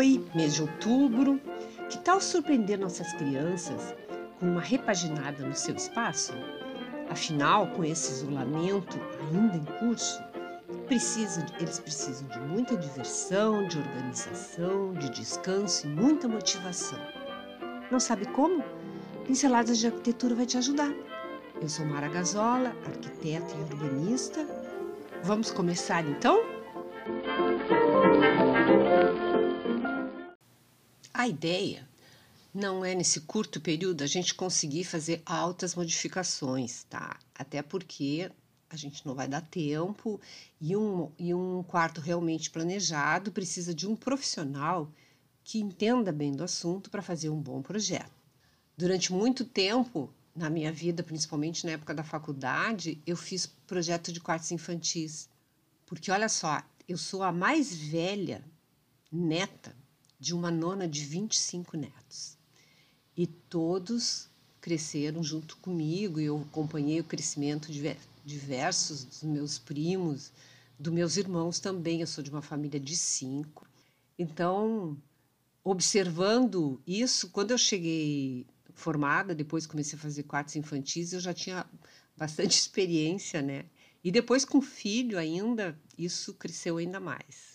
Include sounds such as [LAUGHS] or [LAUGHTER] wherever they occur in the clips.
Oi, mês de outubro. Que tal surpreender nossas crianças com uma repaginada no seu espaço? Afinal, com esse isolamento ainda em curso, precisa, eles precisam de muita diversão, de organização, de descanso e muita motivação. Não sabe como? Pinceladas de Arquitetura vai te ajudar. Eu sou Mara Gazola, arquiteta e urbanista. Vamos começar então? A ideia não é nesse curto período a gente conseguir fazer altas modificações, tá? Até porque a gente não vai dar tempo e um, e um quarto realmente planejado precisa de um profissional que entenda bem do assunto para fazer um bom projeto. Durante muito tempo, na minha vida, principalmente na época da faculdade, eu fiz projeto de quartos infantis. Porque olha só, eu sou a mais velha neta de uma nona de 25 netos. E todos cresceram junto comigo e eu acompanhei o crescimento de diversos dos meus primos, dos meus irmãos também. Eu sou de uma família de cinco. Então, observando isso, quando eu cheguei formada, depois comecei a fazer quartos infantis, eu já tinha bastante [LAUGHS] experiência, né? E depois com filho ainda, isso cresceu ainda mais.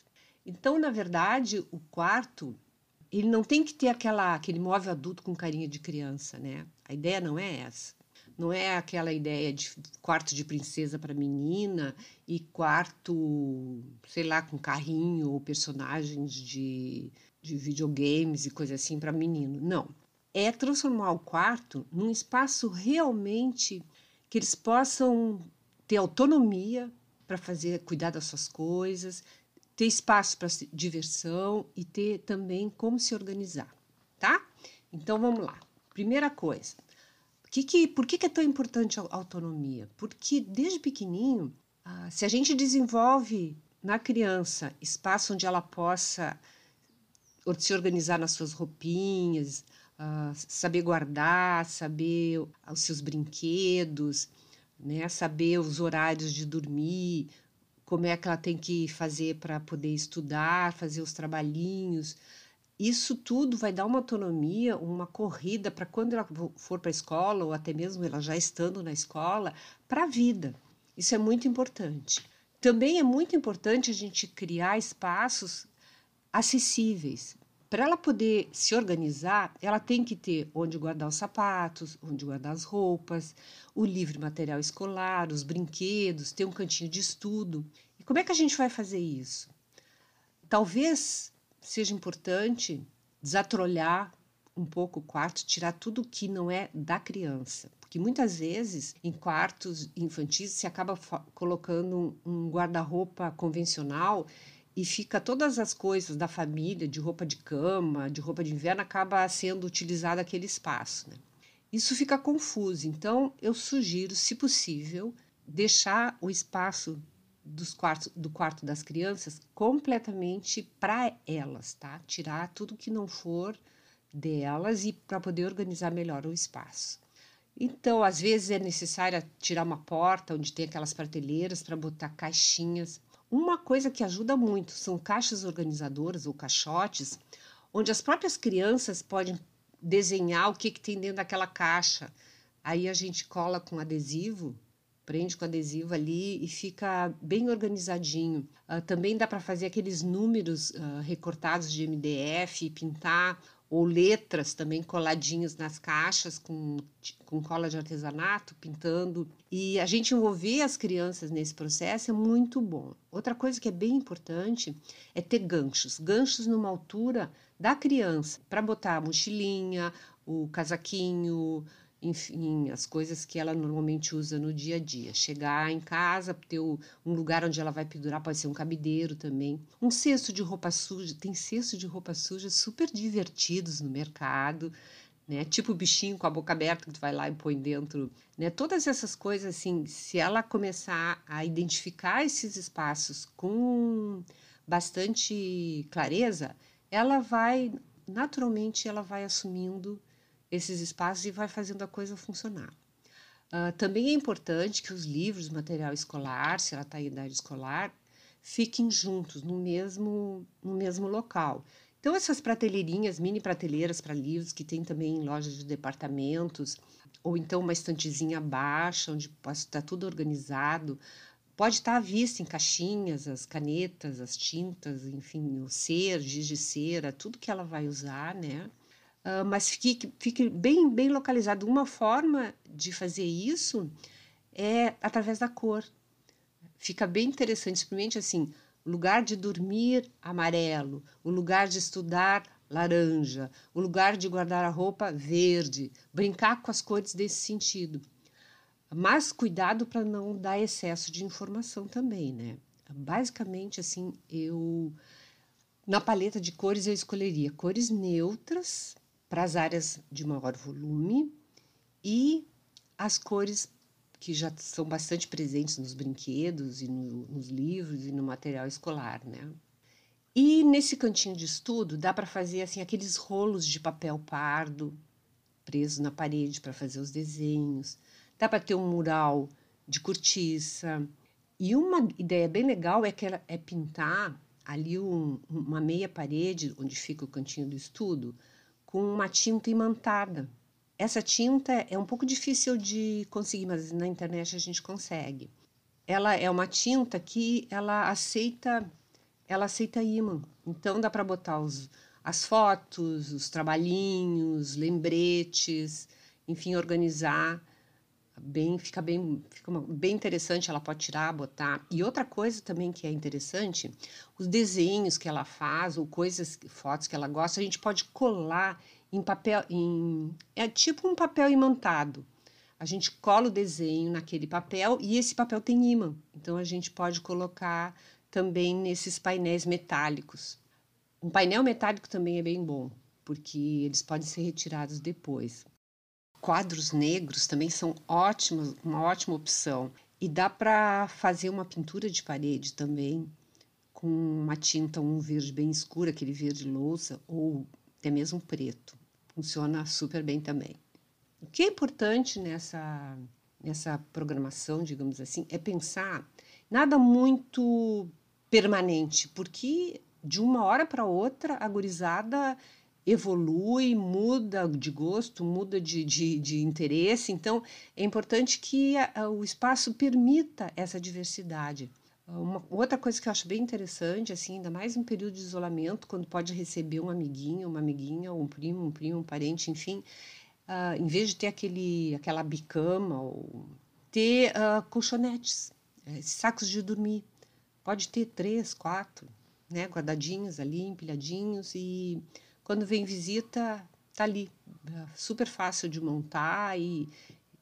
Então, na verdade, o quarto ele não tem que ter aquela, aquele móvel adulto com carinha de criança, né? A ideia não é essa. Não é aquela ideia de quarto de princesa para menina e quarto, sei lá, com carrinho ou personagens de, de videogames e coisa assim para menino. Não. É transformar o quarto num espaço realmente que eles possam ter autonomia para fazer cuidar das suas coisas, ter espaço para diversão e ter também como se organizar, tá? Então vamos lá. Primeira coisa, que que, por que, que é tão importante a autonomia? Porque desde pequenininho, ah, se a gente desenvolve na criança espaço onde ela possa se organizar nas suas roupinhas, ah, saber guardar, saber os seus brinquedos, né, saber os horários de dormir, como é que ela tem que fazer para poder estudar, fazer os trabalhinhos. Isso tudo vai dar uma autonomia, uma corrida para quando ela for para a escola, ou até mesmo ela já estando na escola, para a vida. Isso é muito importante. Também é muito importante a gente criar espaços acessíveis. Para ela poder se organizar, ela tem que ter onde guardar os sapatos, onde guardar as roupas, o livre material escolar, os brinquedos, ter um cantinho de estudo. E como é que a gente vai fazer isso? Talvez seja importante desatrolhar um pouco o quarto, tirar tudo que não é da criança. Porque muitas vezes em quartos infantis se acaba colocando um guarda-roupa convencional e fica todas as coisas da família, de roupa de cama, de roupa de inverno, acaba sendo utilizado aquele espaço. Né? Isso fica confuso, então eu sugiro, se possível, deixar o espaço dos quartos, do quarto das crianças completamente para elas, tá? Tirar tudo que não for delas e para poder organizar melhor o espaço. Então, às vezes é necessário tirar uma porta onde tem aquelas prateleiras para botar caixinhas. Uma coisa que ajuda muito são caixas organizadoras ou caixotes, onde as próprias crianças podem desenhar o que, que tem dentro daquela caixa. Aí a gente cola com adesivo, prende com adesivo ali e fica bem organizadinho. Uh, também dá para fazer aqueles números uh, recortados de MDF pintar, ou letras também coladinhos nas caixas com, com cola de artesanato, pintando. E a gente envolver as crianças nesse processo é muito bom. Outra coisa que é bem importante é ter ganchos ganchos numa altura da criança, para botar a mochilinha, o casaquinho, enfim, as coisas que ela normalmente usa no dia a dia. Chegar em casa, ter um lugar onde ela vai pendurar, pode ser um cabideiro também. Um cesto de roupa suja, tem cesto de roupa suja super divertidos no mercado. Né? Tipo o bichinho com a boca aberta que tu vai lá e põe dentro, né? Todas essas coisas assim, se ela começar a identificar esses espaços com bastante clareza, ela vai naturalmente ela vai assumindo esses espaços e vai fazendo a coisa funcionar. Uh, também é importante que os livros, material escolar, se ela está em idade escolar, fiquem juntos no mesmo no mesmo local. Então, essas prateleirinhas, mini prateleiras para livros, que tem também em lojas de departamentos, ou então uma estantezinha baixa, onde estar tudo organizado. Pode estar à vista em caixinhas, as canetas, as tintas, enfim, o ser, giz de cera, tudo que ela vai usar, né? Uh, mas fique, fique bem, bem localizado. Uma forma de fazer isso é através da cor. Fica bem interessante, simplesmente assim, lugar de dormir amarelo, o lugar de estudar laranja, o lugar de guardar a roupa verde, brincar com as cores desse sentido. Mas cuidado para não dar excesso de informação também, né? Basicamente, assim, eu na paleta de cores eu escolheria cores neutras para as áreas de maior volume e as cores que já são bastante presentes nos brinquedos e no, nos livros e no material escolar, né? E nesse cantinho de estudo dá para fazer assim aqueles rolos de papel pardo presos na parede para fazer os desenhos. Dá para ter um mural de cortiça. E uma ideia bem legal é que é pintar ali um, uma meia parede onde fica o cantinho do estudo com uma tinta imantada. Essa tinta é um pouco difícil de conseguir, mas na internet a gente consegue. Ela é uma tinta que ela aceita, ela aceita ímã. Então dá para botar os, as fotos, os trabalhinhos, lembretes, enfim, organizar bem, fica bem, fica uma, bem interessante, ela pode tirar, botar. E outra coisa também que é interessante, os desenhos que ela faz ou coisas, fotos que ela gosta, a gente pode colar em papel, em, é tipo um papel imantado. A gente cola o desenho naquele papel e esse papel tem imã. Então a gente pode colocar também nesses painéis metálicos. Um painel metálico também é bem bom, porque eles podem ser retirados depois. Quadros negros também são ótimos, uma ótima opção. E dá para fazer uma pintura de parede também com uma tinta, um verde bem escuro, aquele verde louça, ou até mesmo preto. Funciona super bem também. O que é importante nessa, nessa programação, digamos assim, é pensar nada muito permanente, porque de uma hora para outra a gurizada evolui, muda de gosto, muda de, de, de interesse. Então, é importante que a, o espaço permita essa diversidade. Uma outra coisa que eu acho bem interessante, assim, ainda mais em período de isolamento, quando pode receber um amiguinho, uma amiguinha, um primo, um primo, um parente, enfim, uh, em vez de ter aquele, aquela bicama, ou ter uh, colchonetes, eh, sacos de dormir. Pode ter três, quatro, né, guardadinhos ali, empilhadinhos e quando vem visita, tá ali, é super fácil de montar e,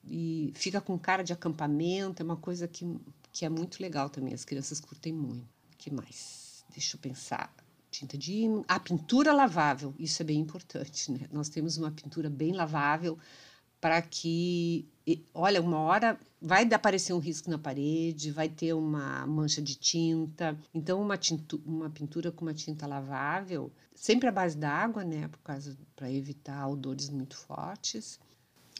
e fica com cara de acampamento, é uma coisa que, que é muito legal também, as crianças curtem muito. O que mais? Deixa eu pensar. Tinta de. A pintura lavável, isso é bem importante, né? Nós temos uma pintura bem lavável para que, olha, uma hora vai aparecer um risco na parede, vai ter uma mancha de tinta. Então, uma, tintu, uma pintura com uma tinta lavável, sempre à base d'água, né, por causa para evitar odores muito fortes.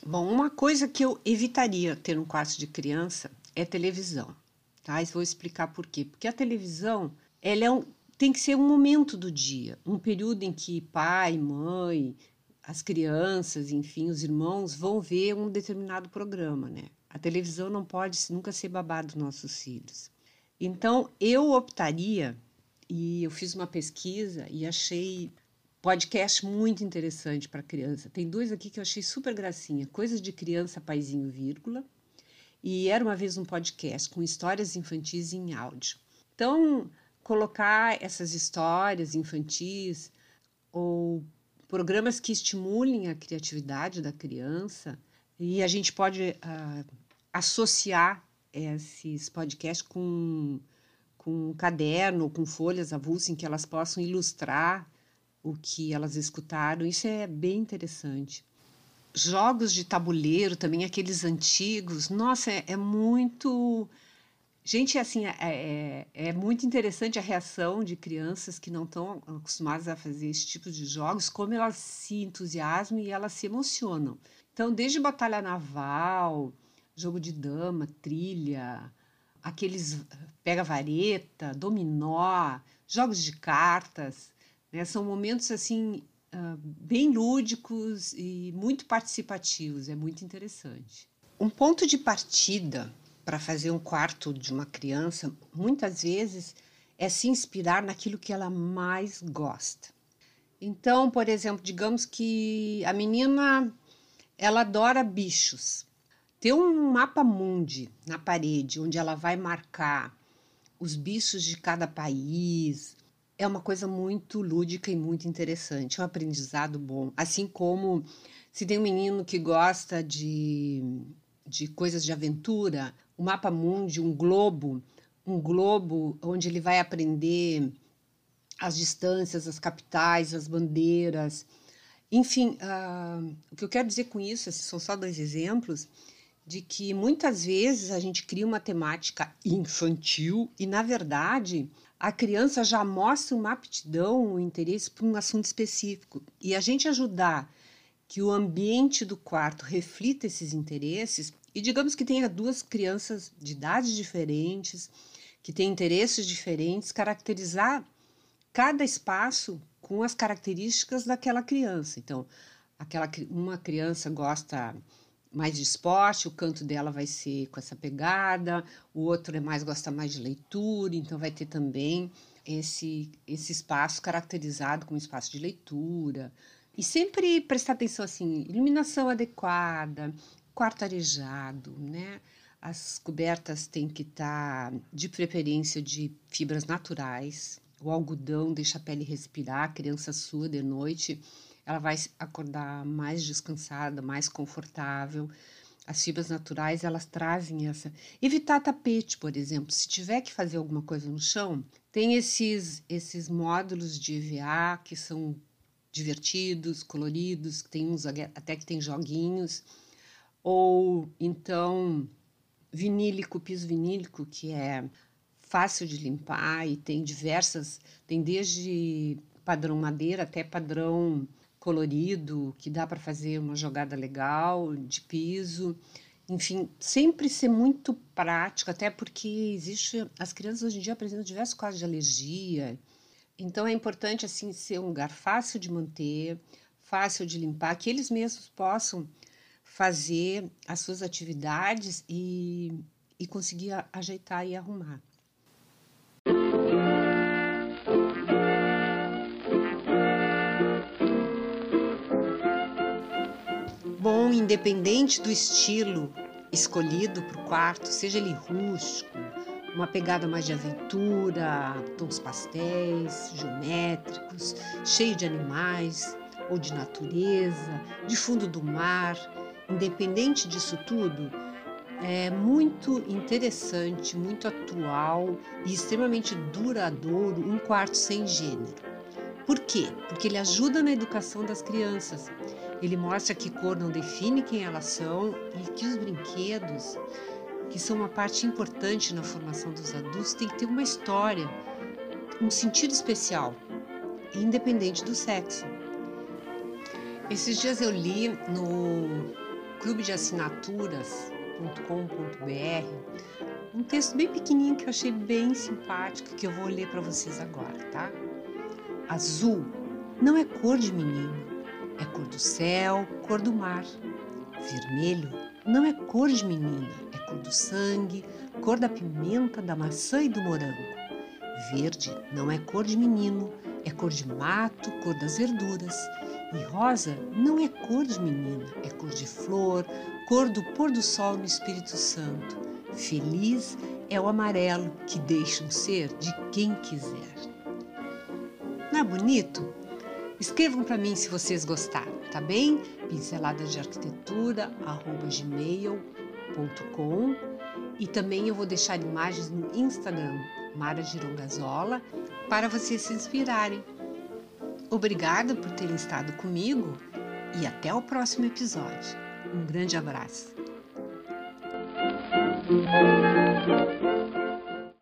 Bom, uma coisa que eu evitaria ter no quarto de criança é televisão, tá? Vou explicar por quê. Porque a televisão, ela é um, tem que ser um momento do dia, um período em que pai, mãe, as crianças, enfim, os irmãos vão ver um determinado programa, né? A televisão não pode nunca ser babado dos nossos filhos. Então, eu optaria, e eu fiz uma pesquisa e achei podcast muito interessante para criança. Tem dois aqui que eu achei super gracinha: Coisas de Criança, Paizinho, vírgula. E era uma vez um podcast com histórias infantis em áudio. Então, colocar essas histórias infantis ou programas que estimulem a criatividade da criança e a gente pode uh, associar esses podcasts com, com um caderno, com folhas avulsas em que elas possam ilustrar o que elas escutaram. Isso é bem interessante. Jogos de tabuleiro, também aqueles antigos, nossa, é, é muito Gente, assim, é, é, é, muito interessante a reação de crianças que não estão acostumadas a fazer esse tipo de jogos, como elas se entusiasmam e elas se emocionam. Então, desde batalha naval, jogo de dama, trilha, aqueles pega-vareta, dominó, jogos de cartas, Né? São momentos assim uh, bem lúdicos e muito participativos, é muito interessante. Um ponto de partida para fazer um quarto de uma criança, muitas vezes, é se inspirar naquilo que ela mais gosta. Então, por exemplo, digamos que a menina ela adora bichos. Ter um mapa mundi na parede onde ela vai marcar os bichos de cada país é uma coisa muito lúdica e muito interessante, é um aprendizado bom. Assim como se tem um menino que gosta de, de coisas de aventura, o mapa mundi, um globo, um globo onde ele vai aprender as distâncias, as capitais, as bandeiras. Enfim, uh, o que eu quero dizer com isso, esses são só dois exemplos, de que muitas vezes a gente cria uma temática infantil e, na verdade, a criança já mostra uma aptidão, um interesse por um assunto específico. E a gente ajudar que o ambiente do quarto reflita esses interesses, e digamos que tenha duas crianças de idades diferentes, que têm interesses diferentes, caracterizar cada espaço com as características daquela criança. Então, aquela uma criança gosta mais de esporte, o canto dela vai ser com essa pegada, o outro é mais gosta mais de leitura, então vai ter também esse esse espaço caracterizado como espaço de leitura. E sempre prestar atenção assim, iluminação adequada, quarto arejado, né? As cobertas têm que estar tá, de preferência de fibras naturais. O algodão deixa a pele respirar, a criança sua de noite, ela vai acordar mais descansada, mais confortável. As fibras naturais, elas trazem essa. Evitar tapete, por exemplo. Se tiver que fazer alguma coisa no chão, tem esses, esses módulos de EVA que são divertidos, coloridos, tem uns até que tem joguinhos. Ou então vinílico, piso vinílico, que é fácil de limpar e tem diversas, tem desde padrão madeira até padrão colorido, que dá para fazer uma jogada legal de piso. Enfim, sempre ser muito prático, até porque existe as crianças hoje em dia apresentam diversos quadros de alergia. Então é importante assim ser um lugar fácil de manter, fácil de limpar, que eles mesmos possam fazer as suas atividades e, e conseguir ajeitar e arrumar. Bom, independente do estilo escolhido para o quarto, seja ele rústico, uma pegada mais de aventura, tons pastéis, geométricos, cheio de animais ou de natureza, de fundo do mar, independente disso tudo, é muito interessante, muito atual e extremamente duradouro um quarto sem gênero. Por quê? Porque ele ajuda na educação das crianças. Ele mostra que cor não define quem elas são e que os brinquedos, que são uma parte importante na formação dos adultos, têm que ter uma história, um sentido especial, independente do sexo. Esses dias eu li no clube de assinaturas.com.br um texto bem pequenininho que eu achei bem simpático que eu vou ler para vocês agora, tá? Azul não é cor de menino, é cor do céu, cor do mar. Vermelho não é cor de menina, é cor do sangue, cor da pimenta, da maçã e do morango. Verde não é cor de menino, é cor de mato, cor das verduras. E rosa não é cor de menina, é cor de flor, cor do pôr do sol no Espírito Santo. Feliz é o amarelo que deixa um ser de quem quiser. Não é bonito? Escrevam para mim se vocês gostaram, tá bem? Pinceladas de arquitetura, gmail.com e também eu vou deixar imagens no Instagram, Mara Girongazola, para vocês se inspirarem. Obrigada por terem estado comigo e até o próximo episódio. Um grande abraço.